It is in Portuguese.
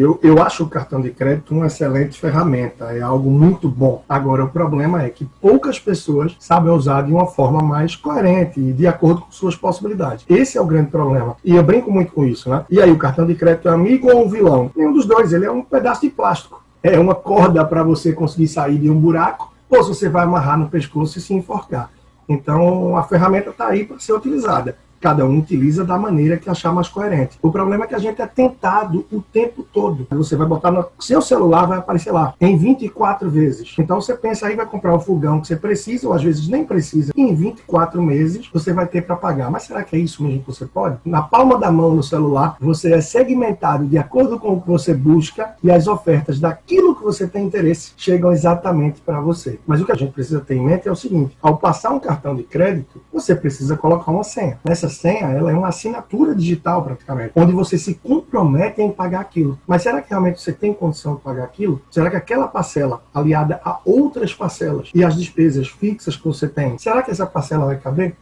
Eu, eu acho o cartão de crédito uma excelente ferramenta, é algo muito bom. Agora, o problema é que poucas pessoas sabem usar de uma forma mais coerente e de acordo com suas possibilidades. Esse é o grande problema. E eu brinco muito com isso, né? E aí, o cartão de crédito é amigo ou um vilão? Nenhum dos dois, ele é um pedaço de plástico. É uma corda para você conseguir sair de um buraco, ou se você vai amarrar no pescoço e se enforcar. Então, a ferramenta está aí para ser utilizada. Cada um utiliza da maneira que achar mais coerente. O problema é que a gente é tentado o tempo todo. Você vai botar no seu celular, vai aparecer lá em 24 vezes. Então você pensa aí, vai comprar o fogão que você precisa, ou às vezes nem precisa. E em 24 meses você vai ter para pagar. Mas será que é isso mesmo que você pode? Na palma da mão no celular, você é segmentado de acordo com o que você busca e as ofertas daquilo que você tem interesse chegam exatamente para você. Mas o que a gente precisa ter em mente é o seguinte: ao passar um cartão de crédito, você precisa colocar uma senha. Nessa senha ela é uma assinatura digital praticamente, onde você se compromete em pagar aquilo. Mas será que realmente você tem condição de pagar aquilo? Será que aquela parcela, aliada a outras parcelas e as despesas fixas que você tem, será que essa parcela vai caber?